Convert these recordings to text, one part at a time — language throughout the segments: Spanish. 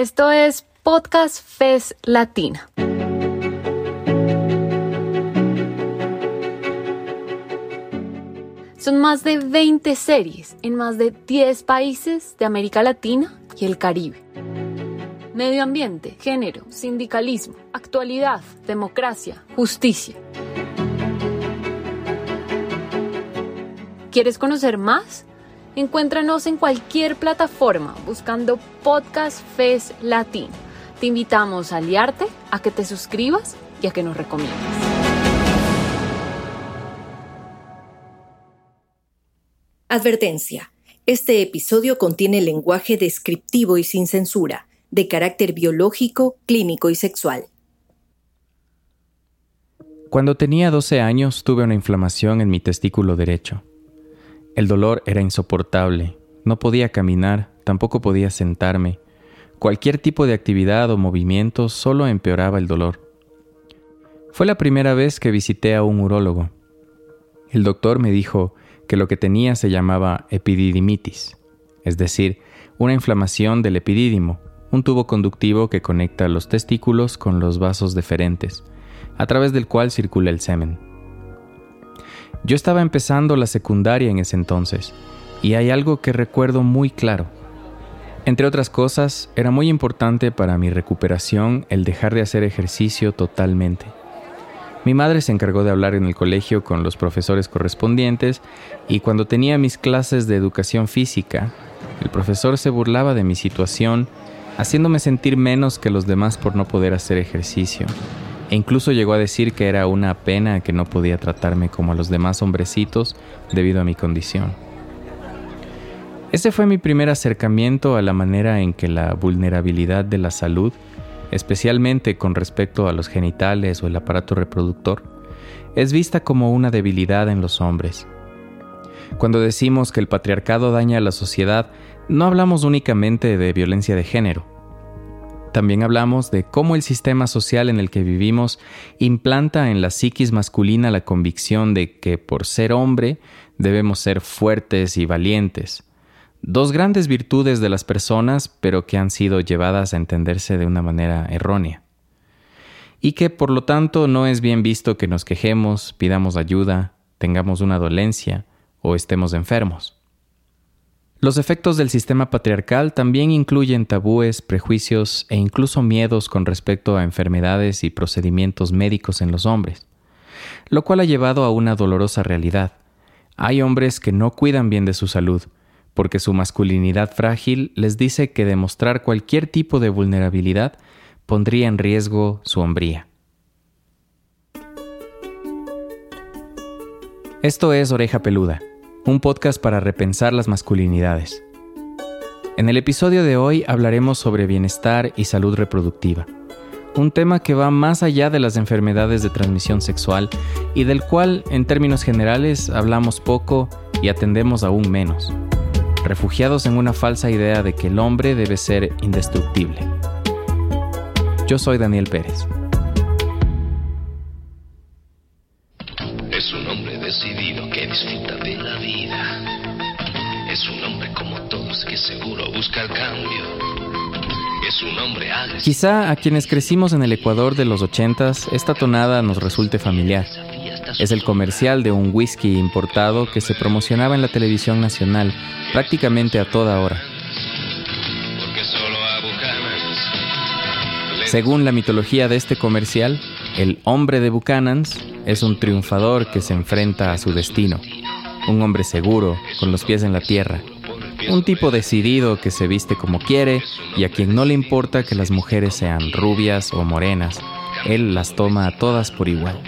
Esto es Podcast Fes Latina. Son más de 20 series en más de 10 países de América Latina y el Caribe. Medio ambiente, género, sindicalismo, actualidad, democracia, justicia. ¿Quieres conocer más? Encuéntranos en cualquier plataforma buscando Podcast Fes Latino. Te invitamos a aliarte, a que te suscribas y a que nos recomiendes. Advertencia. Este episodio contiene lenguaje descriptivo y sin censura, de carácter biológico, clínico y sexual. Cuando tenía 12 años tuve una inflamación en mi testículo derecho. El dolor era insoportable. No podía caminar, tampoco podía sentarme. Cualquier tipo de actividad o movimiento solo empeoraba el dolor. Fue la primera vez que visité a un urólogo. El doctor me dijo que lo que tenía se llamaba epididimitis, es decir, una inflamación del epidídimo, un tubo conductivo que conecta los testículos con los vasos deferentes, a través del cual circula el semen. Yo estaba empezando la secundaria en ese entonces, y hay algo que recuerdo muy claro. Entre otras cosas, era muy importante para mi recuperación el dejar de hacer ejercicio totalmente. Mi madre se encargó de hablar en el colegio con los profesores correspondientes y cuando tenía mis clases de educación física, el profesor se burlaba de mi situación, haciéndome sentir menos que los demás por no poder hacer ejercicio e incluso llegó a decir que era una pena que no podía tratarme como a los demás hombrecitos debido a mi condición. Ese fue mi primer acercamiento a la manera en que la vulnerabilidad de la salud, especialmente con respecto a los genitales o el aparato reproductor, es vista como una debilidad en los hombres. Cuando decimos que el patriarcado daña a la sociedad, no hablamos únicamente de violencia de género, también hablamos de cómo el sistema social en el que vivimos implanta en la psiquis masculina la convicción de que por ser hombre debemos ser fuertes y valientes. Dos grandes virtudes de las personas, pero que han sido llevadas a entenderse de una manera errónea. Y que por lo tanto no es bien visto que nos quejemos, pidamos ayuda, tengamos una dolencia o estemos enfermos. Los efectos del sistema patriarcal también incluyen tabúes, prejuicios e incluso miedos con respecto a enfermedades y procedimientos médicos en los hombres, lo cual ha llevado a una dolorosa realidad. Hay hombres que no cuidan bien de su salud, porque su masculinidad frágil les dice que demostrar cualquier tipo de vulnerabilidad pondría en riesgo su hombría. Esto es Oreja Peluda un podcast para repensar las masculinidades. En el episodio de hoy hablaremos sobre bienestar y salud reproductiva, un tema que va más allá de las enfermedades de transmisión sexual y del cual, en términos generales, hablamos poco y atendemos aún menos, refugiados en una falsa idea de que el hombre debe ser indestructible. Yo soy Daniel Pérez. Decidido que disfruta de la vida. Es un hombre como todos que seguro busca el cambio. Es un hombre. Quizá a quienes crecimos en el Ecuador de los ochentas, esta tonada nos resulte familiar. Es el comercial de un whisky importado que se promocionaba en la televisión nacional prácticamente a toda hora. Según la mitología de este comercial, el hombre de Buchanans es un triunfador que se enfrenta a su destino, un hombre seguro, con los pies en la tierra, un tipo decidido que se viste como quiere y a quien no le importa que las mujeres sean rubias o morenas, él las toma a todas por igual.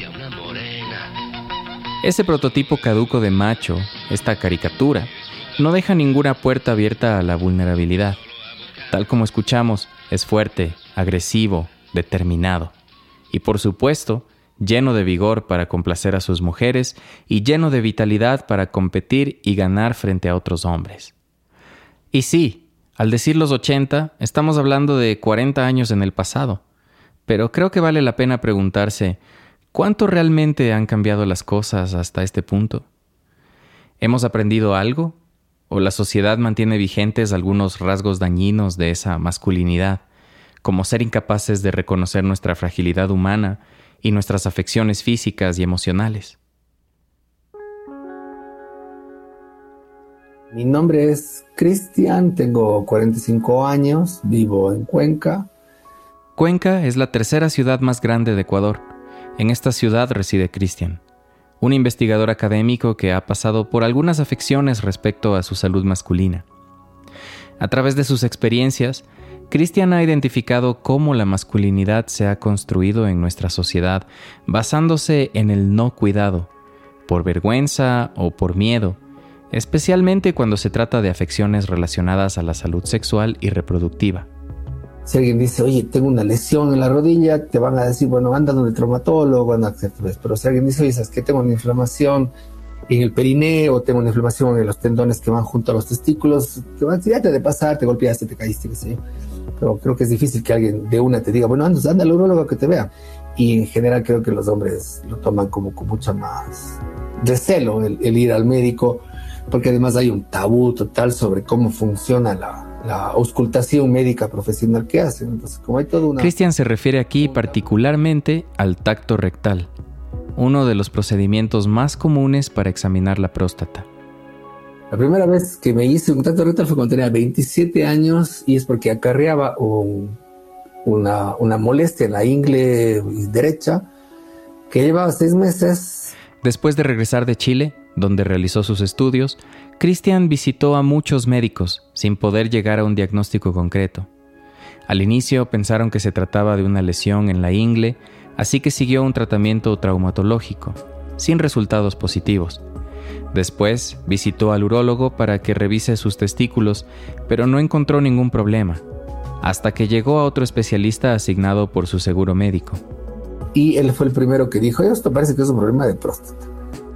Ese prototipo caduco de macho, esta caricatura, no deja ninguna puerta abierta a la vulnerabilidad. Tal como escuchamos, es fuerte, agresivo, determinado. Y por supuesto, lleno de vigor para complacer a sus mujeres y lleno de vitalidad para competir y ganar frente a otros hombres. Y sí, al decir los 80, estamos hablando de 40 años en el pasado. Pero creo que vale la pena preguntarse, ¿cuánto realmente han cambiado las cosas hasta este punto? ¿Hemos aprendido algo? ¿O la sociedad mantiene vigentes algunos rasgos dañinos de esa masculinidad, como ser incapaces de reconocer nuestra fragilidad humana y nuestras afecciones físicas y emocionales. Mi nombre es Cristian, tengo 45 años, vivo en Cuenca. Cuenca es la tercera ciudad más grande de Ecuador. En esta ciudad reside Cristian, un investigador académico que ha pasado por algunas afecciones respecto a su salud masculina. A través de sus experiencias, Cristian ha identificado cómo la masculinidad se ha construido en nuestra sociedad basándose en el no cuidado, por vergüenza o por miedo, especialmente cuando se trata de afecciones relacionadas a la salud sexual y reproductiva. Si alguien dice, oye, tengo una lesión en la rodilla, te van a decir, bueno, anda donde el traumatólogo, anda Pero si alguien dice, oye, ¿sabes que Tengo una inflamación en el perineo, tengo una inflamación en los tendones que van junto a los testículos, te van a decir, te de pasar, te golpeaste, te caíste, qué sé yo. Pero creo que es difícil que alguien de una te diga, bueno, anda, anda al urologo que te vea. Y en general creo que los hombres lo toman como con mucha más recelo el, el ir al médico porque además hay un tabú total sobre cómo funciona la, la auscultación médica profesional que hacen. Cristian se refiere aquí particularmente al tacto rectal, uno de los procedimientos más comunes para examinar la próstata. La primera vez que me hice un rectal fue cuando tenía 27 años y es porque acarreaba una, una molestia en la ingle derecha que llevaba seis meses. Después de regresar de Chile, donde realizó sus estudios, Christian visitó a muchos médicos sin poder llegar a un diagnóstico concreto. Al inicio pensaron que se trataba de una lesión en la ingle, así que siguió un tratamiento traumatológico, sin resultados positivos. Después visitó al urólogo para que revise sus testículos, pero no encontró ningún problema, hasta que llegó a otro especialista asignado por su seguro médico. Y él fue el primero que dijo, esto parece que es un problema de próstata.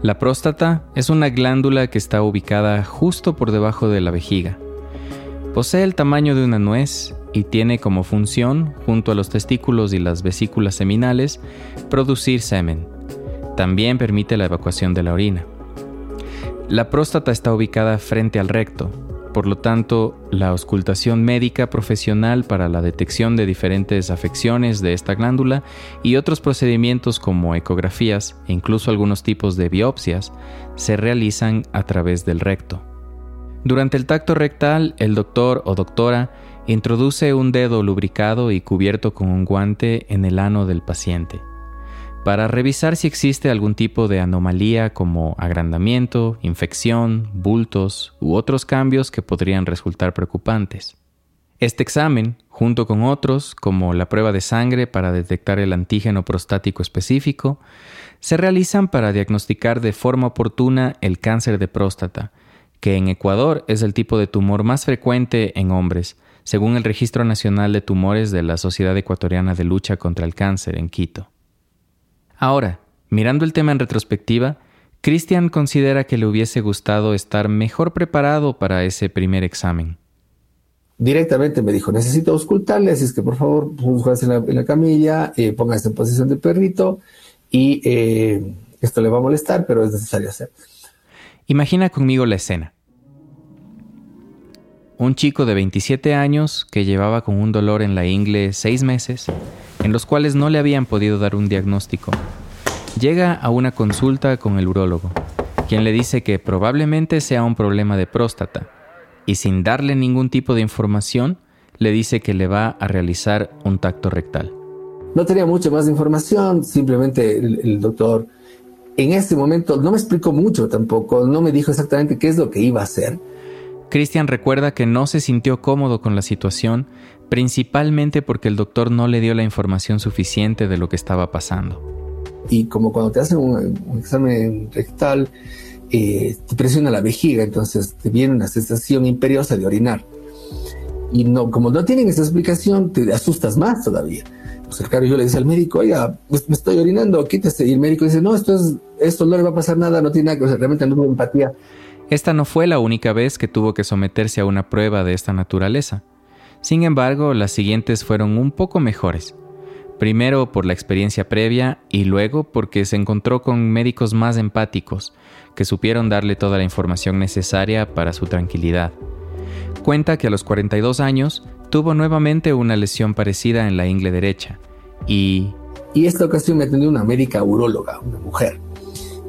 La próstata es una glándula que está ubicada justo por debajo de la vejiga. Posee el tamaño de una nuez y tiene como función, junto a los testículos y las vesículas seminales, producir semen. También permite la evacuación de la orina. La próstata está ubicada frente al recto, por lo tanto, la auscultación médica profesional para la detección de diferentes afecciones de esta glándula y otros procedimientos como ecografías e incluso algunos tipos de biopsias se realizan a través del recto. Durante el tacto rectal, el doctor o doctora introduce un dedo lubricado y cubierto con un guante en el ano del paciente para revisar si existe algún tipo de anomalía como agrandamiento, infección, bultos u otros cambios que podrían resultar preocupantes. Este examen, junto con otros, como la prueba de sangre para detectar el antígeno prostático específico, se realizan para diagnosticar de forma oportuna el cáncer de próstata, que en Ecuador es el tipo de tumor más frecuente en hombres, según el Registro Nacional de Tumores de la Sociedad Ecuatoriana de Lucha contra el Cáncer en Quito. Ahora, mirando el tema en retrospectiva, Christian considera que le hubiese gustado estar mejor preparado para ese primer examen. Directamente me dijo, necesito auscultarle, así es que por favor, póngase en la, camilla, eh, póngase en posición de perrito y eh, esto le va a molestar, pero es necesario hacer. Imagina conmigo la escena. Un chico de 27 años que llevaba con un dolor en la ingle seis meses en los cuales no le habían podido dar un diagnóstico. Llega a una consulta con el urólogo, quien le dice que probablemente sea un problema de próstata, y sin darle ningún tipo de información, le dice que le va a realizar un tacto rectal. No tenía mucha más información, simplemente el, doctor en este momento no me explicó mucho tampoco, no me dijo exactamente qué es lo que iba a hacer. Christian recuerda que no se sintió cómodo con la situación principalmente porque el doctor no le dio la información suficiente de lo que estaba pasando. Y como cuando te hacen un, examen rectal, eh, te presiona la vejiga, entonces te viene una sensación imperiosa de orinar. Y no, como no tienen esa explicación, te asustas más todavía. Pues el caro yo le dice al médico, oiga, pues me estoy orinando, quítese. Y el médico dice, no, esto, es, esto no le va a pasar nada, no tiene nada que ver, realmente no hubo empatía. Esta no fue la única vez que tuvo que someterse a una prueba de esta naturaleza. Sin embargo, las siguientes fueron un poco mejores. Primero por la experiencia previa y luego porque se encontró con médicos más empáticos, que supieron darle toda la información necesaria para su tranquilidad. Cuenta que a los 42 años tuvo nuevamente una lesión parecida en la ingle derecha y... Y esta ocasión me atendió una médica uróloga, una mujer.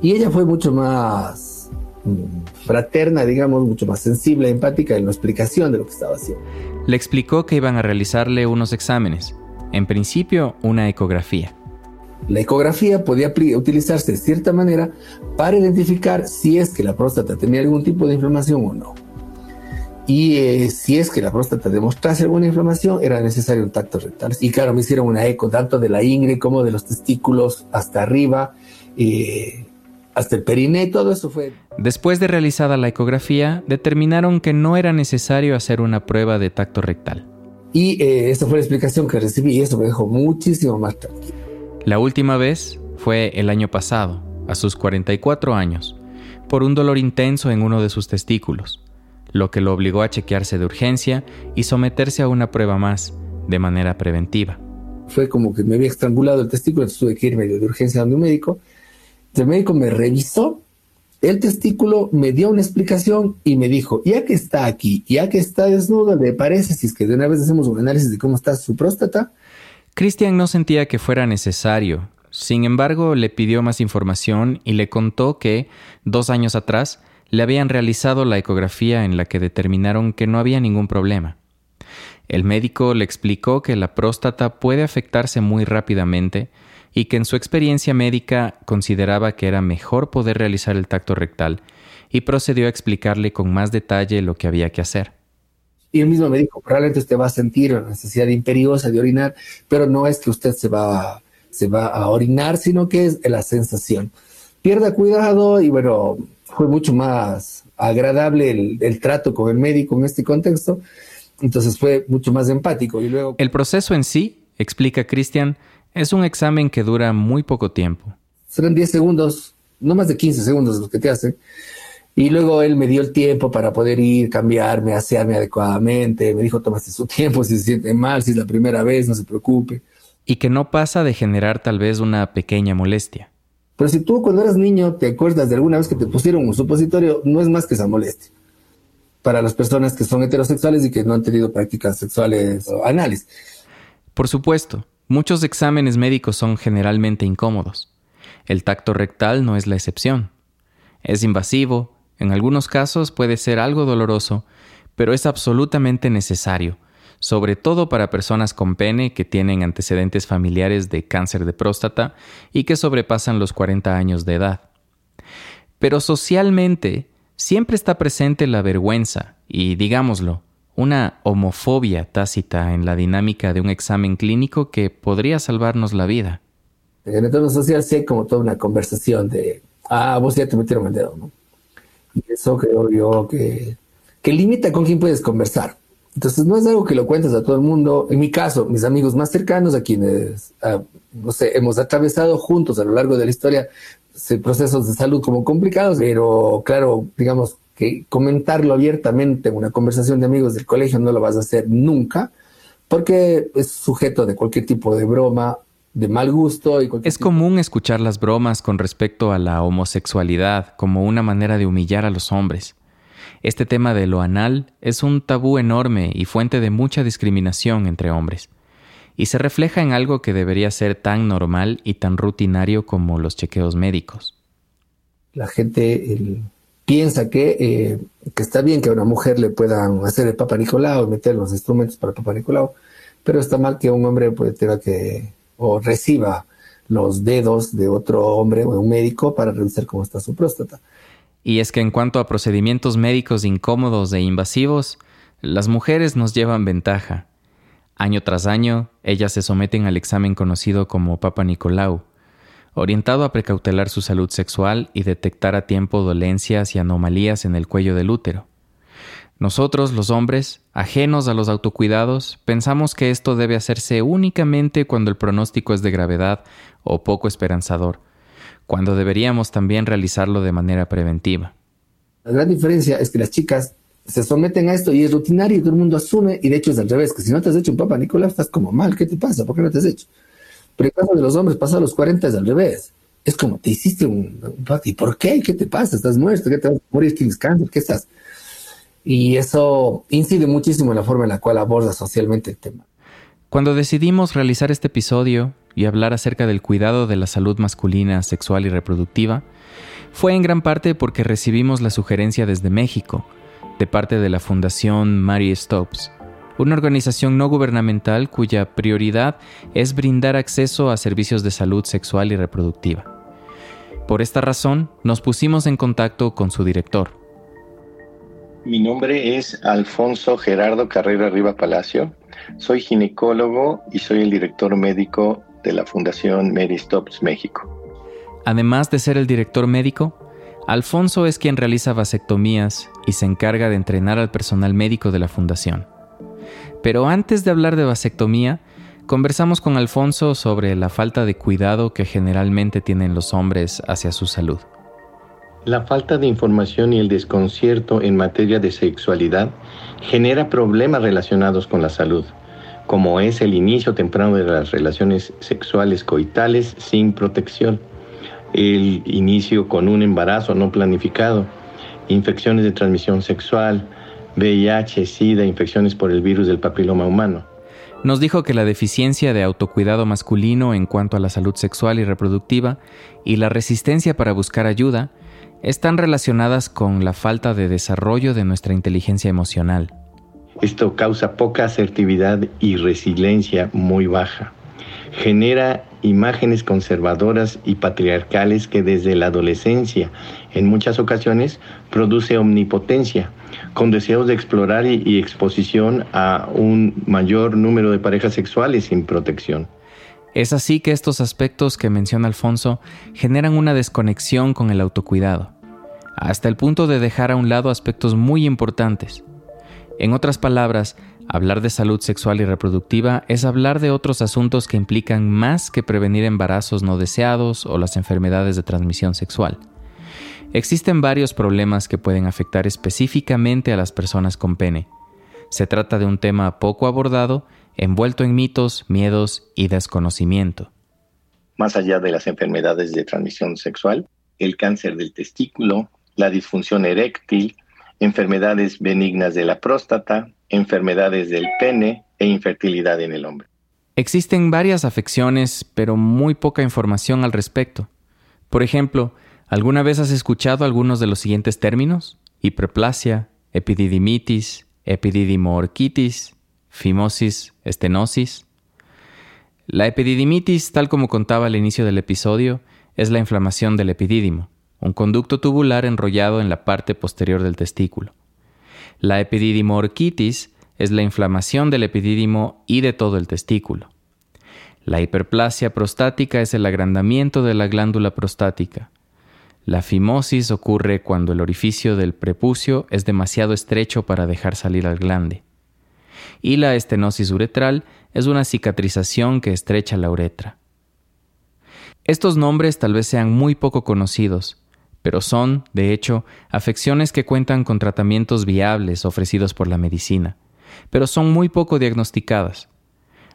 Y ella fue mucho más mm, fraterna, digamos, mucho más sensible, empática en la explicación de lo que estaba haciendo. Le explicó que iban a realizarle unos exámenes, en principio una ecografía. La ecografía podía utilizarse de cierta manera para identificar si es que la próstata tenía algún tipo de inflamación o no. Y eh, si es que la próstata demostrase alguna inflamación, era necesario un tacto rectal. Y claro, me hicieron una eco tanto de la ingle como de los testículos hasta arriba, eh, hasta el periné, todo eso fue. Después de realizada la ecografía, determinaron que no era necesario hacer una prueba de tacto rectal. Y eh, esa fue la explicación que recibí y eso me dejó muchísimo más tranquilo. La última vez fue el año pasado, a sus 44 años, por un dolor intenso en uno de sus testículos, lo que lo obligó a chequearse de urgencia y someterse a una prueba más, de manera preventiva. Fue como que me había estrangulado el testículo, entonces tuve que irme de urgencia a un médico. El médico me revisó el testículo, me dio una explicación y me dijo, ya que está aquí, ya que está desnudo, ¿le parece si es que de una vez hacemos un análisis de cómo está su próstata? Christian no sentía que fuera necesario. Sin embargo, le pidió más información y le contó que, dos años atrás, le habían realizado la ecografía en la que determinaron que no había ningún problema. El médico le explicó que la próstata puede afectarse muy rápidamente y que en su experiencia médica consideraba que era mejor poder realizar el tacto rectal y procedió a explicarle con más detalle lo que había que hacer. Y él mismo me dijo, probablemente usted va a sentir la necesidad imperiosa de orinar, pero no es que usted se va, a orinar, sino que es la sensación. Pierda cuidado y bueno, fue mucho más agradable el, el trato con el médico en este contexto, entonces fue mucho más empático. Y luego... El proceso en sí, explica Cristian, es un examen que dura muy poco tiempo. Serán 10 segundos, no más de 15 segundos lo que te hacen. Y luego él me dio el tiempo para poder ir, cambiarme, asearme adecuadamente. Me dijo, tómate su tiempo, si se siente mal, si es la primera vez, no se preocupe. Y que no pasa de generar tal vez una pequeña molestia. Pero si tú cuando eras niño te acuerdas de alguna vez que te pusieron un supositorio, no es más que esa molestia. Para las personas que son heterosexuales y que no han tenido prácticas sexuales o anales. Por supuesto, muchos exámenes médicos son generalmente incómodos. El tacto rectal no es la excepción. Es invasivo, en algunos casos puede ser algo doloroso, pero es absolutamente necesario, sobre todo para personas con pene que tienen antecedentes familiares de cáncer de próstata y que sobrepasan los 40 años de edad. Pero socialmente siempre está presente la vergüenza y, digámoslo, una homofobia tácita en la dinámica de un examen clínico que podría salvarnos la vida. En el entorno social sí hay como toda una conversación de, ah, vos ya te metieron el dedo, ¿no? Y eso creo yo que, que limita con quién puedes conversar. Entonces no es algo que lo cuentes a todo el mundo. En mi caso, mis amigos más cercanos, a quienes, ah, no sé, hemos atravesado juntos a lo largo de la historia procesos de salud como complicados, pero claro, digamos que comentarlo abiertamente en una conversación de amigos del colegio no lo vas a hacer nunca, porque es sujeto de cualquier tipo de broma de mal gusto. Y es común escuchar las bromas con respecto a la homosexualidad como una manera de humillar a los hombres. Este tema de lo anal es un tabú enorme y fuente de mucha discriminación entre hombres, y se refleja en algo que debería ser tan normal y tan rutinario como los chequeos médicos. La gente piensa que, eh, que, está bien que a una mujer le puedan hacer el Papa Nicolau, meter los instrumentos para el Papa Nicolau, pero está mal que un hombre pues, tenga que o reciba los dedos de otro hombre o un médico para revisar cómo está su próstata. Y es que en cuanto a procedimientos médicos incómodos e invasivos, las mujeres nos llevan ventaja. Año tras año, ellas se someten al examen conocido como Papa Nicolau, orientado a precautelar su salud sexual y detectar a tiempo dolencias y anomalías en el cuello del útero. Nosotros, los hombres, ajenos a los autocuidados, pensamos que esto debe hacerse únicamente cuando el pronóstico es de gravedad o poco esperanzador, cuando deberíamos también realizarlo de manera preventiva. La gran diferencia es que las chicas se someten a esto y es rutinario y todo el mundo asume, y de hecho es al revés, que si no te has hecho un papá Nicolás, estás como mal, ¿qué te pasa? ¿Por qué no te has hecho? Pero el caso de los hombres pasados los 40 es al revés. Es como, te hiciste un, ¿y por qué? ¿Qué te pasa? ¿Estás muerto? ¿Qué te vas a morir? ¿Tienes cáncer? ¿Qué estás? Y eso incide muchísimo en la forma en la cual aborda socialmente el tema. Cuando decidimos realizar este episodio y hablar acerca del cuidado de la salud masculina, sexual y reproductiva, fue en gran parte porque recibimos la sugerencia desde México, de parte de la Fundación Mary Stopes, una organización no gubernamental cuya prioridad es brindar acceso a servicios de salud sexual y reproductiva. Por esta razón, nos pusimos en contacto con su director. Mi nombre es Alfonso Gerardo Carrera Riva Palacio. Soy ginecólogo y soy el director médico de la Fundación Mary Stops México. Además de ser el director médico, Alfonso es quien realiza vasectomías y se encarga de entrenar al personal médico de la fundación. Pero antes de hablar de vasectomía, conversamos con Alfonso sobre la falta de cuidado que generalmente tienen los hombres hacia su salud. La falta de información y el desconcierto en materia de sexualidad genera problemas relacionados con la salud, como es el inicio temprano de las relaciones sexuales coitales sin protección, el inicio con un embarazo no planificado, infecciones de transmisión sexual, VIH, SIDA, infecciones por el virus del papiloma humano. Nos dijo que la deficiencia de autocuidado masculino en cuanto a la salud sexual y reproductiva y la resistencia para buscar ayuda están relacionadas con la falta de desarrollo de nuestra inteligencia emocional. Esto causa poca asertividad y resiliencia muy baja. Genera imágenes conservadoras y patriarcales que desde la adolescencia en muchas ocasiones produce omnipotencia, con deseos de explorar y, exposición a un mayor número de parejas sexuales sin protección. Es así que estos aspectos que menciona Alfonso generan una desconexión con el autocuidado, hasta el punto de dejar a un lado aspectos muy importantes. En otras palabras, hablar de salud sexual y reproductiva es hablar de otros asuntos que implican más que prevenir embarazos no deseados o las enfermedades de transmisión sexual. Existen varios problemas que pueden afectar específicamente a las personas con pene. Se trata de un tema poco abordado, envuelto en mitos, miedos y desconocimiento. Más allá de las enfermedades de transmisión sexual, el cáncer del testículo, la disfunción eréctil, enfermedades benignas de la próstata, enfermedades del pene e infertilidad en el hombre. Existen varias afecciones, pero muy poca información al respecto. Por ejemplo, ¿Alguna vez has escuchado algunos de los siguientes términos? Hiperplasia, epididimitis, epididimoorquitis, fimosis, estenosis. La epididimitis, tal como contaba al inicio del episodio, es la inflamación del epidídimo, un conducto tubular enrollado en la parte posterior del testículo. La epididimoorquitis es la inflamación del epidídimo y de todo el testículo. La hiperplasia prostática es el agrandamiento de la glándula prostática. La fimosis ocurre cuando el orificio del prepucio es demasiado estrecho para dejar salir al glande. Y la estenosis uretral es una cicatrización que estrecha la uretra. Estos nombres tal vez sean muy poco conocidos, pero son, de hecho, afecciones que cuentan con tratamientos viables ofrecidos por la medicina, pero son muy poco diagnosticadas.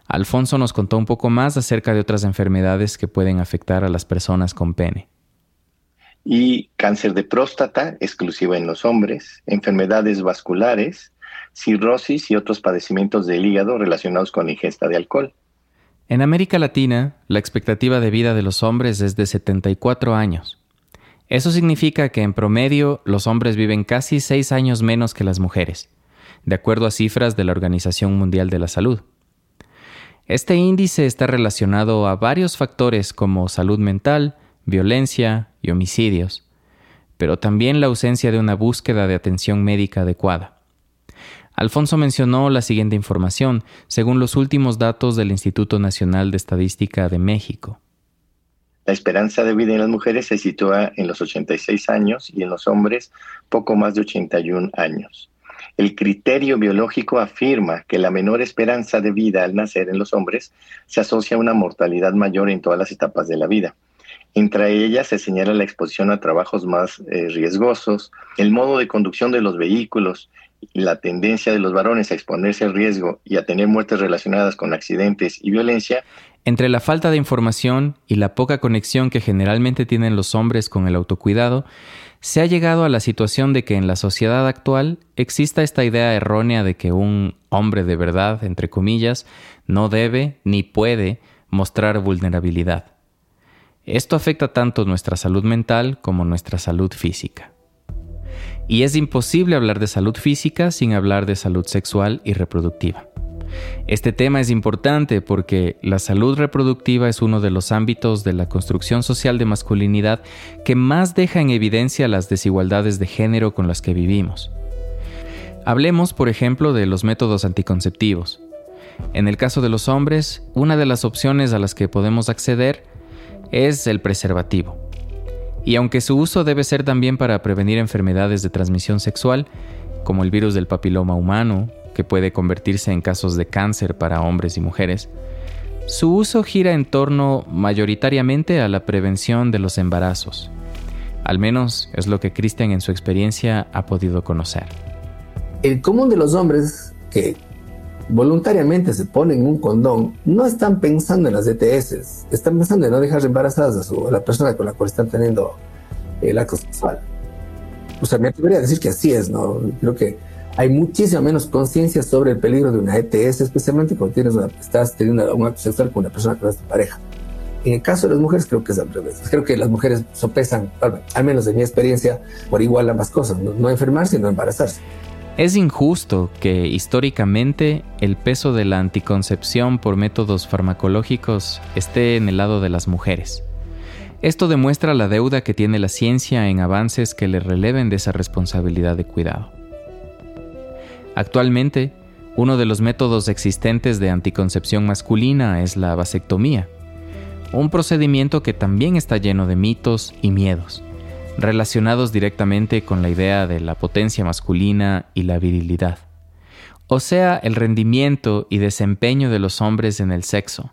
Alfonso nos contó un poco más acerca de otras enfermedades que pueden afectar a las personas con pene y cáncer de próstata exclusiva en los hombres, enfermedades vasculares, cirrosis y otros padecimientos del hígado relacionados con la ingesta de alcohol. En América Latina, la expectativa de vida de los hombres es de 74 años. Eso significa que en promedio los hombres viven casi 6 años menos que las mujeres, de acuerdo a cifras de la Organización Mundial de la Salud. Este índice está relacionado a varios factores como salud mental, violencia y homicidios, pero también la ausencia de una búsqueda de atención médica adecuada. Alfonso mencionó la siguiente información, según los últimos datos del Instituto Nacional de Estadística de México. La esperanza de vida en las mujeres se sitúa en los 86 años y en los hombres poco más de 81 años. El criterio biológico afirma que la menor esperanza de vida al nacer en los hombres se asocia a una mortalidad mayor en todas las etapas de la vida. Entre ellas se señala la exposición a trabajos más eh, riesgosos, el modo de conducción de los vehículos, la tendencia de los varones a exponerse al riesgo y a tener muertes relacionadas con accidentes y violencia. Entre la falta de información y la poca conexión que generalmente tienen los hombres con el autocuidado, se ha llegado a la situación de que en la sociedad actual exista esta idea errónea de que un hombre de verdad, entre comillas, no debe ni puede mostrar vulnerabilidad. Esto afecta tanto nuestra salud mental como nuestra salud física. Y es imposible hablar de salud física sin hablar de salud sexual y reproductiva. Este tema es importante porque la salud reproductiva es uno de los ámbitos de la construcción social de masculinidad que más deja en evidencia las desigualdades de género con las que vivimos. Hablemos, por ejemplo, de los métodos anticonceptivos. En el caso de los hombres, una de las opciones a las que podemos acceder es el preservativo. Y aunque su uso debe ser también para prevenir enfermedades de transmisión sexual, como el virus del papiloma humano, que puede convertirse en casos de cáncer para hombres y mujeres, su uso gira en torno mayoritariamente a la prevención de los embarazos. Al menos es lo que Christian en su experiencia ha podido conocer. El común de los hombres que voluntariamente se ponen un condón no están pensando en las ETS, están pensando en no dejar embarazadas a, la persona con la cual están teniendo el acto sexual. O sea, me atrevería a decir que así es, ¿no? Creo que hay muchísima menos conciencia sobre el peligro de una ETS, especialmente cuando tienes estás teniendo un acto sexual con una persona que no es tu pareja. En el caso de las mujeres creo que es al revés. Creo que las mujeres sopesan, al menos en mi experiencia, por igual ambas cosas, no, no enfermarse, sino embarazarse. Es injusto que históricamente el peso de la anticoncepción por métodos farmacológicos esté en el lado de las mujeres. Esto demuestra la deuda que tiene la ciencia en avances que le releven de esa responsabilidad de cuidado. Actualmente, uno de los métodos existentes de anticoncepción masculina es la vasectomía, un procedimiento que también está lleno de mitos y miedos, relacionados directamente con la idea de la potencia masculina y la virilidad, o sea, el rendimiento y desempeño de los hombres en el sexo,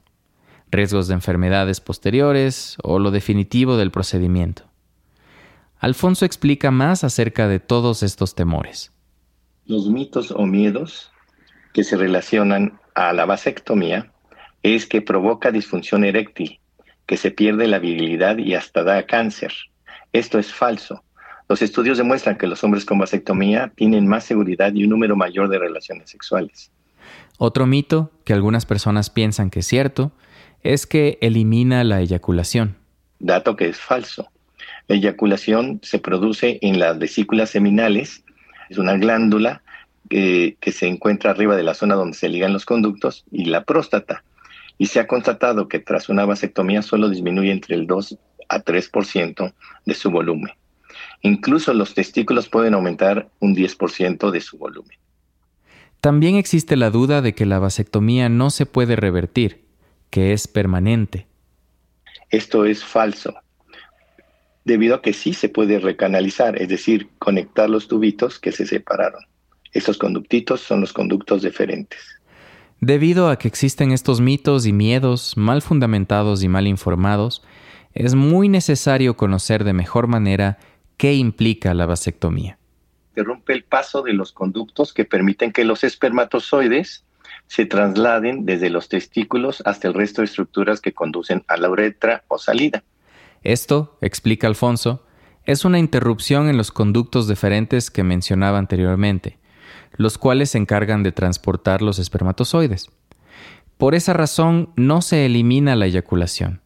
riesgos de enfermedades posteriores o lo definitivo del procedimiento. Alfonso explica más acerca de todos estos temores los mitos o miedos que se relacionan a la vasectomía es que provoca disfunción eréctil, que se pierde la virilidad y hasta da cáncer. Esto es falso. Los estudios demuestran que los hombres con vasectomía tienen más seguridad y un número mayor de relaciones sexuales. Otro mito que algunas personas piensan que es cierto es que elimina la eyaculación. Dato que es falso. La eyaculación se produce en las vesículas seminales es una glándula que, se encuentra arriba de la zona donde se ligan los conductos y la próstata. Y se ha constatado que tras una vasectomía solo disminuye entre el 2 a 3% de su volumen. Incluso los testículos pueden aumentar un 10% de su volumen. También existe la duda de que la vasectomía no se puede revertir, que es permanente. Esto es falso debido a que sí se puede recanalizar, es decir, conectar los tubitos que se separaron. Estos conductitos son los conductos deferentes. Debido a que existen estos mitos y miedos mal fundamentados y mal informados, es muy necesario conocer de mejor manera qué implica la vasectomía. Interrumpe el paso de los conductos que permiten que los espermatozoides se trasladen desde los testículos hasta el resto de estructuras que conducen a la uretra o salida. Esto, explica Alfonso, es una interrupción en los conductos deferentes que mencionaba anteriormente, los cuales se encargan de transportar los espermatozoides. Por esa razón no se elimina la eyaculación.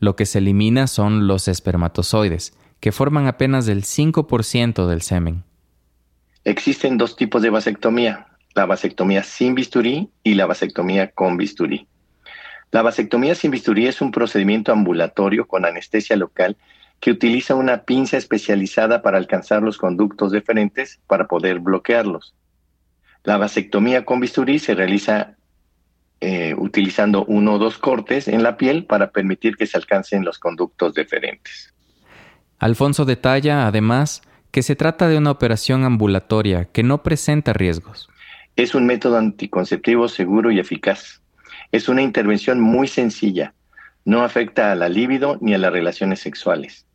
Lo que se elimina son los espermatozoides, que forman apenas el 5% del semen. Existen dos tipos de vasectomía, la vasectomía sin bisturí y la vasectomía con bisturí. La vasectomía sin bisturí es un procedimiento ambulatorio con anestesia local que utiliza una pinza especializada para alcanzar los conductos deferentes para poder bloquearlos. La vasectomía con bisturí se realiza eh, utilizando uno o dos cortes en la piel para permitir que se alcancen los conductos deferentes. Alfonso detalla, además, que se trata de una operación ambulatoria que no presenta riesgos. Es un método anticonceptivo seguro y eficaz. Es una intervención muy sencilla. No afecta a la libido ni a las relaciones sexuales.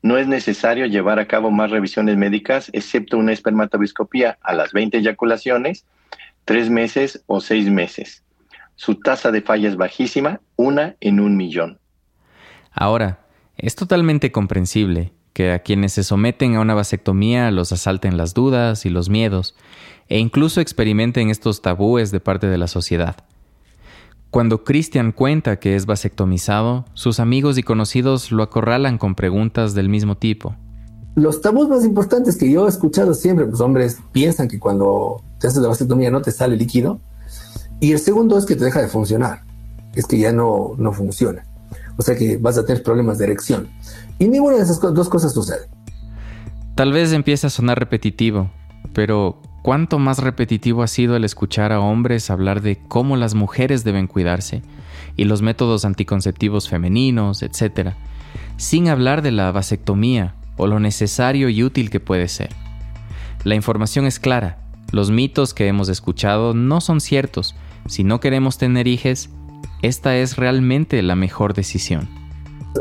No es necesario llevar a cabo más revisiones médicas, excepto una espermatobiscopía a las 20 eyaculaciones, tres meses o seis meses. su tasa de falla es bajísima, una en un millón. Ahora, es totalmente comprensible que a quienes se someten a una vasectomía los asalten las dudas y los miedos, e incluso experimenten estos tabúes de parte de la sociedad. Cuando Christian cuenta que es vasectomizado, sus amigos y conocidos lo acorralan con preguntas del mismo tipo. Los tabús más importantes que yo he escuchado siempre, pues hombres piensan que cuando te haces la vasectomía no te sale líquido. Y el segundo es que te deja de funcionar, es que ya no, no funciona. O sea que vas a tener problemas de erección. Y ninguna de esas dos cosas sucede. Tal vez empiece a sonar repetitivo, pero ¿cuánto más repetitivo ha sido el escuchar a hombres hablar de cómo las mujeres deben cuidarse y los métodos anticonceptivos femeninos, etcétera, sin hablar de la vasectomía o lo necesario y útil que puede ser? La información es clara. Los mitos que hemos escuchado no son ciertos. Si no queremos tener hijos, esta es realmente la mejor decisión.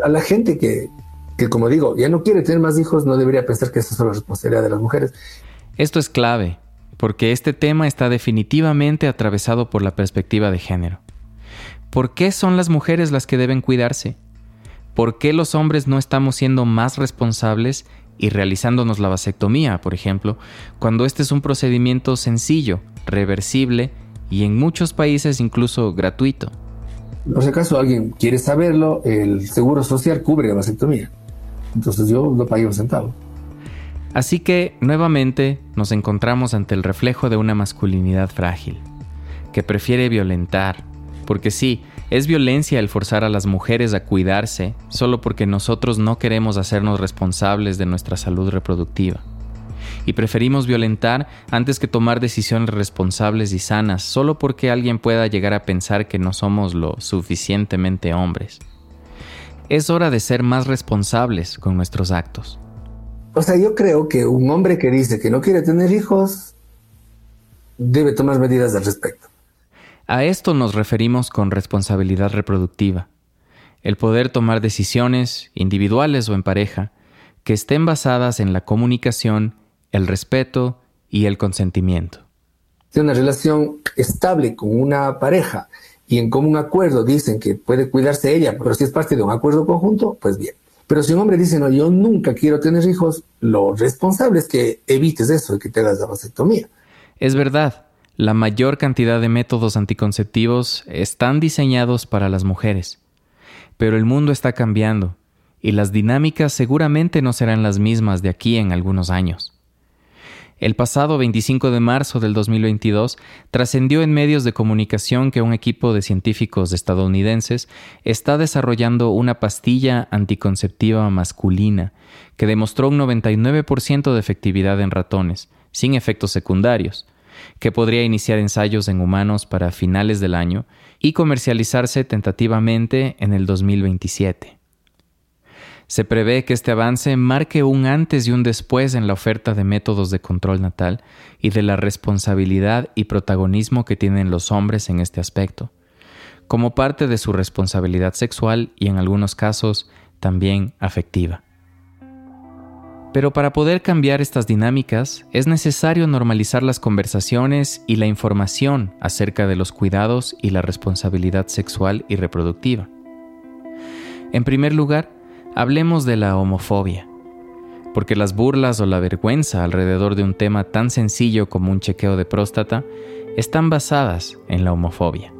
A la gente que, que, como digo, ya no quiere tener más hijos, no debería pensar que eso es la responsabilidad de las mujeres. Esto es clave, porque este tema está definitivamente atravesado por la perspectiva de género. ¿Por qué son las mujeres las que deben cuidarse? ¿Por qué los hombres no estamos siendo más responsables y realizándonos la vasectomía, por ejemplo, cuando este es un procedimiento sencillo, reversible y en muchos países incluso gratuito? No si acaso alguien quiere saberlo, el Seguro Social cubre la vasectomía. Entonces yo no pagué un centavo. Así que, nuevamente, nos encontramos ante el reflejo de una masculinidad frágil, que prefiere violentar, porque sí, es violencia el forzar a las mujeres a cuidarse solo porque nosotros no queremos hacernos responsables de nuestra salud reproductiva y preferimos violentar antes que tomar decisiones responsables y sanas solo porque alguien pueda llegar a pensar que no somos lo suficientemente hombres. Es hora de ser más responsables con nuestros actos. O sea, yo creo que un hombre que dice que no quiere tener hijos debe tomar medidas al respecto. A esto nos referimos con responsabilidad reproductiva, el poder tomar decisiones, individuales o en pareja, que estén basadas en la comunicación el respeto y el consentimiento. Si una relación estable con una pareja y en común acuerdo dicen que puede cuidarse ella, pero si es parte de un acuerdo conjunto, pues bien. Pero si un hombre dice, no, yo nunca quiero tener hijos, lo responsable es que evites eso y que te hagas la vasectomía. Es verdad, la mayor cantidad de métodos anticonceptivos están diseñados para las mujeres. Pero el mundo está cambiando y las dinámicas seguramente no serán las mismas de aquí en algunos años. El pasado 25 de marzo del 2022 trascendió en medios de comunicación que un equipo de científicos estadounidenses está desarrollando una pastilla anticonceptiva masculina que demostró un 99% de efectividad en ratones, sin efectos secundarios, que podría iniciar ensayos en humanos para finales del año y comercializarse tentativamente en el 2027. Se prevé que este avance marque un antes y un después en la oferta de métodos de control natal y de la responsabilidad y protagonismo que tienen los hombres en este aspecto, como parte de su responsabilidad sexual y en algunos casos también afectiva. Pero para poder cambiar estas dinámicas es necesario normalizar las conversaciones y la información acerca de los cuidados y la responsabilidad sexual y reproductiva. En primer lugar, Hablemos de la homofobia, porque las burlas o la vergüenza alrededor de un tema tan sencillo como un chequeo de próstata están basadas en la homofobia.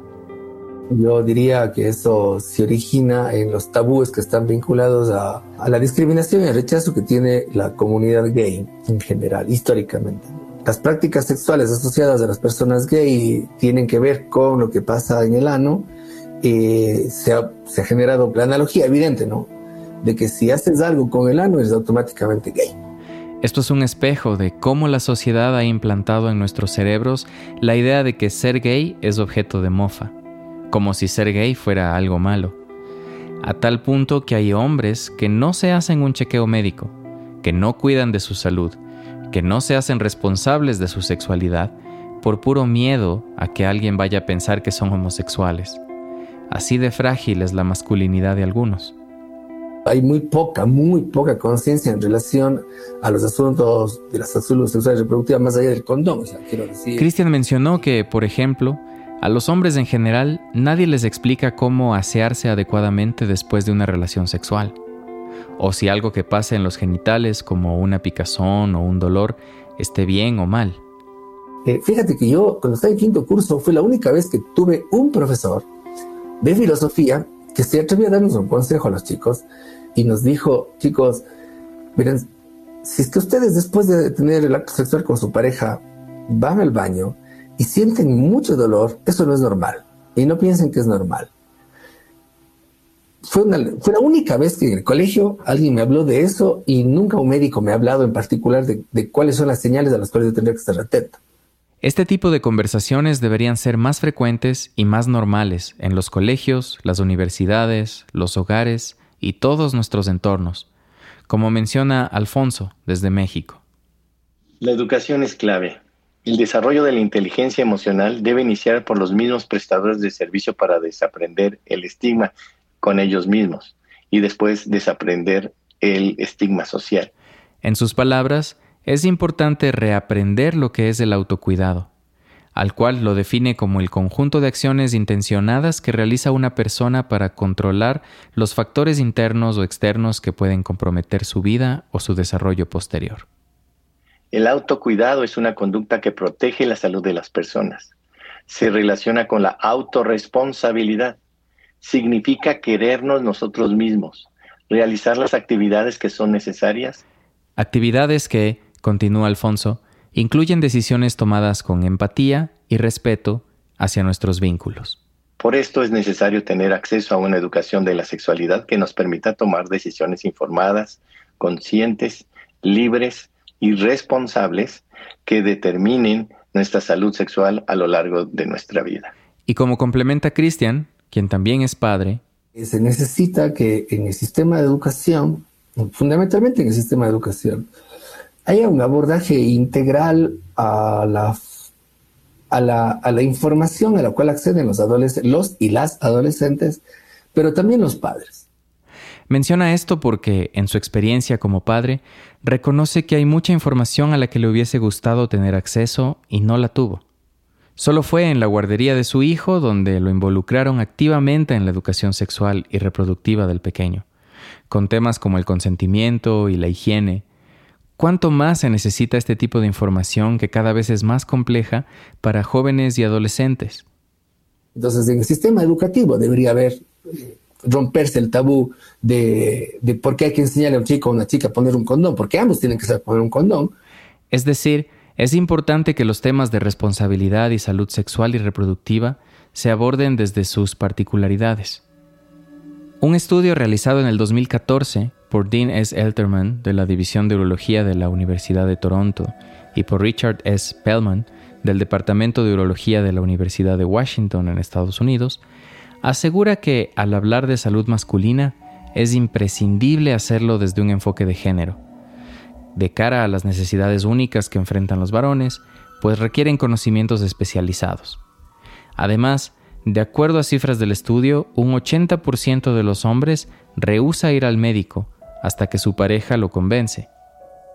Yo diría que eso se origina en los tabúes que están vinculados a, la discriminación y el rechazo que tiene la comunidad gay en general, históricamente. Las prácticas sexuales asociadas a las personas gay tienen que ver con lo que pasa en el ano. Eh, se, ha, se ha generado la analogía evidente, ¿no? De que si haces algo con el ano es automáticamente gay. Esto es un espejo de cómo la sociedad ha implantado en nuestros cerebros la idea de que ser gay es objeto de mofa, como si ser gay fuera algo malo, a tal punto que hay hombres que no se hacen un chequeo médico, que no cuidan de su salud, que no se hacen responsables de su sexualidad, por puro miedo a que alguien vaya a pensar que son homosexuales. Así de frágil es la masculinidad de algunos hay muy poca, muy poca conciencia en relación a los asuntos de la salud sexual y reproductiva más allá del condón. Cristian mencionó que, por ejemplo, A los hombres en general nadie les explica cómo asearse adecuadamente después de una relación sexual, o si algo que pasa en los genitales como una picazón o un dolor esté bien o mal. Eh, fíjate que yo cuando estaba en quinto curso fue la única vez que tuve un profesor de filosofía que se atrevió a darnos un consejo a los chicos y nos dijo, chicos, miren, si es que ustedes después de tener el acto sexual con su pareja van al baño y sienten mucho dolor, eso no es normal. Y no piensen que es normal. Fue, fue la única vez que en el colegio alguien me habló de eso y nunca un médico me ha hablado en particular de, de cuáles son las señales a las cuales yo tendría que estar atento. Este tipo de conversaciones deberían ser más frecuentes y más normales en los colegios, las universidades, los hogares y todos nuestros entornos, como menciona Alfonso desde México. La educación es clave. El desarrollo de la inteligencia emocional debe iniciar por los mismos prestadores de servicio para desaprender el estigma con ellos mismos y después desaprender el estigma social. En sus palabras, es importante reaprender lo que es el autocuidado, al cual lo define como el conjunto de acciones intencionadas que realiza una persona para controlar los factores internos o externos que pueden comprometer su vida o su desarrollo posterior. El autocuidado es una conducta que protege la salud de las personas. Se relaciona con la autorresponsabilidad. Significa querernos nosotros mismos, realizar las actividades que son necesarias. Actividades que, continúa Alfonso, incluyen decisiones tomadas con empatía y respeto hacia nuestros vínculos. Por esto es necesario tener acceso a una educación de la sexualidad que nos permita tomar decisiones informadas, conscientes, libres y responsables que determinen nuestra salud sexual a lo largo de nuestra vida. Y como complementa Cristian, quien también es padre, se necesita que en el sistema de educación, fundamentalmente en el sistema de educación, haya un abordaje integral a la, información a la cual acceden los, los y las adolescentes, pero también los padres. Menciona esto porque, en su experiencia como padre, reconoce que hay mucha información a la que le hubiese gustado tener acceso y no la tuvo. Solo fue en la guardería de su hijo donde lo involucraron activamente en la educación sexual y reproductiva del pequeño, con temas como el consentimiento y la higiene, ¿Cuánto más se necesita este tipo de información que cada vez es más compleja para jóvenes y adolescentes? Entonces, en el sistema educativo debería haber, eh, romperse el tabú de, de, por qué hay que enseñarle a un chico o a una chica a poner un condón, porque ambos tienen que saber poner un condón. Es decir, es importante que los temas de responsabilidad y salud sexual y reproductiva se aborden desde sus particularidades. Un estudio realizado en el 2014 por Dean S. Elterman de la División de Urología de la Universidad de Toronto y por Richard S. Pellman del Departamento de Urología de la Universidad de Washington en Estados Unidos, asegura que al hablar de salud masculina es imprescindible hacerlo desde un enfoque de género, de cara a las necesidades únicas que enfrentan los varones, pues requieren conocimientos especializados. Además, de acuerdo a cifras del estudio, un 80% de los hombres rehúsa ir al médico hasta que su pareja lo convence.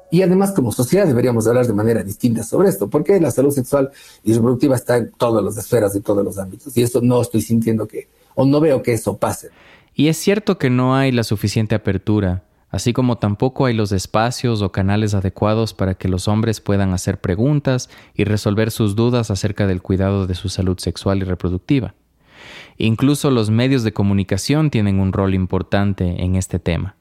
Y además como sociedad deberíamos hablar de manera distinta sobre esto, porque la salud sexual y reproductiva está en todas las esferas y todos los ámbitos. Y eso no estoy sintiendo que, o no veo que eso pase. Y es cierto que no hay la suficiente apertura, así como tampoco hay los espacios o canales adecuados para que los hombres puedan hacer preguntas y resolver sus dudas acerca del cuidado de su salud sexual y reproductiva. Incluso los medios de comunicación tienen un rol importante en este tema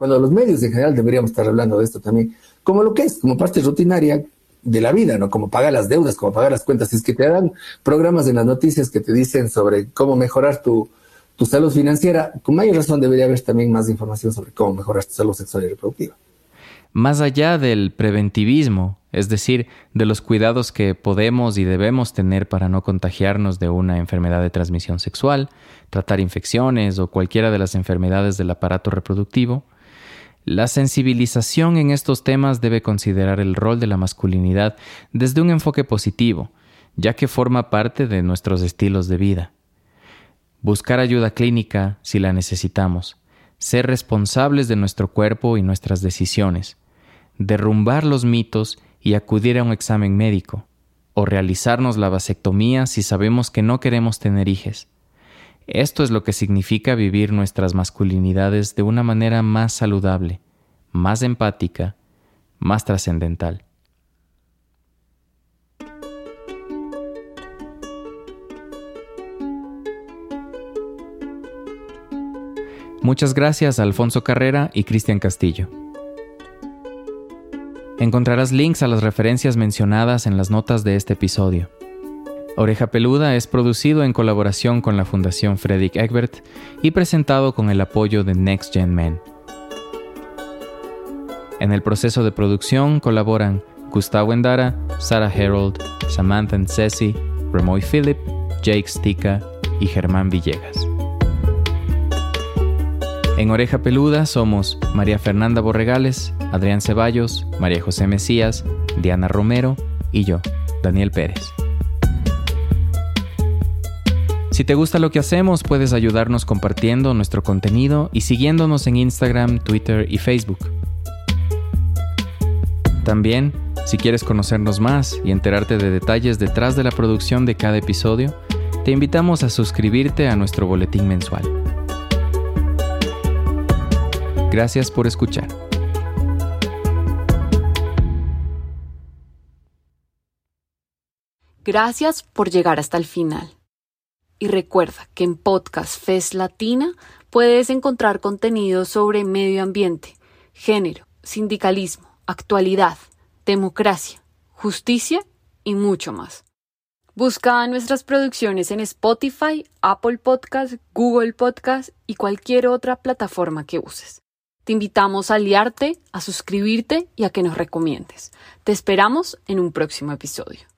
cuando los medios en general deberíamos estar hablando de esto también, como lo que es, como parte rutinaria de la vida, ¿no? Como pagar las deudas, como pagar las cuentas. es que te dan programas en las noticias que te dicen sobre cómo mejorar tu, tu salud financiera, con mayor razón debería haber también más información sobre cómo mejorar tu salud sexual y reproductiva. Más allá del preventivismo, es decir, de los cuidados que podemos y debemos tener para no contagiarnos de una enfermedad de transmisión sexual, tratar infecciones o cualquiera de las enfermedades del aparato reproductivo, la sensibilización en estos temas debe considerar el rol de la masculinidad desde un enfoque positivo, ya que forma parte de nuestros estilos de vida. Buscar ayuda clínica si la necesitamos, ser responsables de nuestro cuerpo y nuestras decisiones, derrumbar los mitos y acudir a un examen médico, o realizarnos la vasectomía si sabemos que no queremos tener hijos. Esto es lo que significa vivir nuestras masculinidades de una manera más saludable, más empática, más trascendental. Muchas gracias a Alfonso Carrera y Cristian Castillo. Encontrarás links a las referencias mencionadas en las notas de este episodio. Oreja Peluda es producido en colaboración con la Fundación Frederick Egbert y presentado con el apoyo de Next Gen Men. En el proceso de producción colaboran Gustavo Endara, Sarah Herold, Samantha Ceci, Remoy Philip, Jake Stika y Germán Villegas. En Oreja Peluda somos María Fernanda Borregales, Adrián Ceballos, María José Mesías, Diana Romero y yo, Daniel Pérez. Si te gusta lo que hacemos, puedes ayudarnos compartiendo nuestro contenido y siguiéndonos en Instagram, Twitter y Facebook. También, si quieres conocernos más y enterarte de detalles detrás de la producción de cada episodio, te invitamos a suscribirte a nuestro boletín mensual. Gracias por escuchar. Gracias por llegar hasta el final. Y recuerda que en Podcast Fest Latina puedes encontrar contenido sobre medio ambiente, género, sindicalismo, actualidad, democracia, justicia y mucho más. Busca nuestras producciones en Spotify, Apple Podcast, Google Podcast y cualquier otra plataforma que uses. Te invitamos a aliarte, a suscribirte y a que nos recomiendes. Te esperamos en un próximo episodio.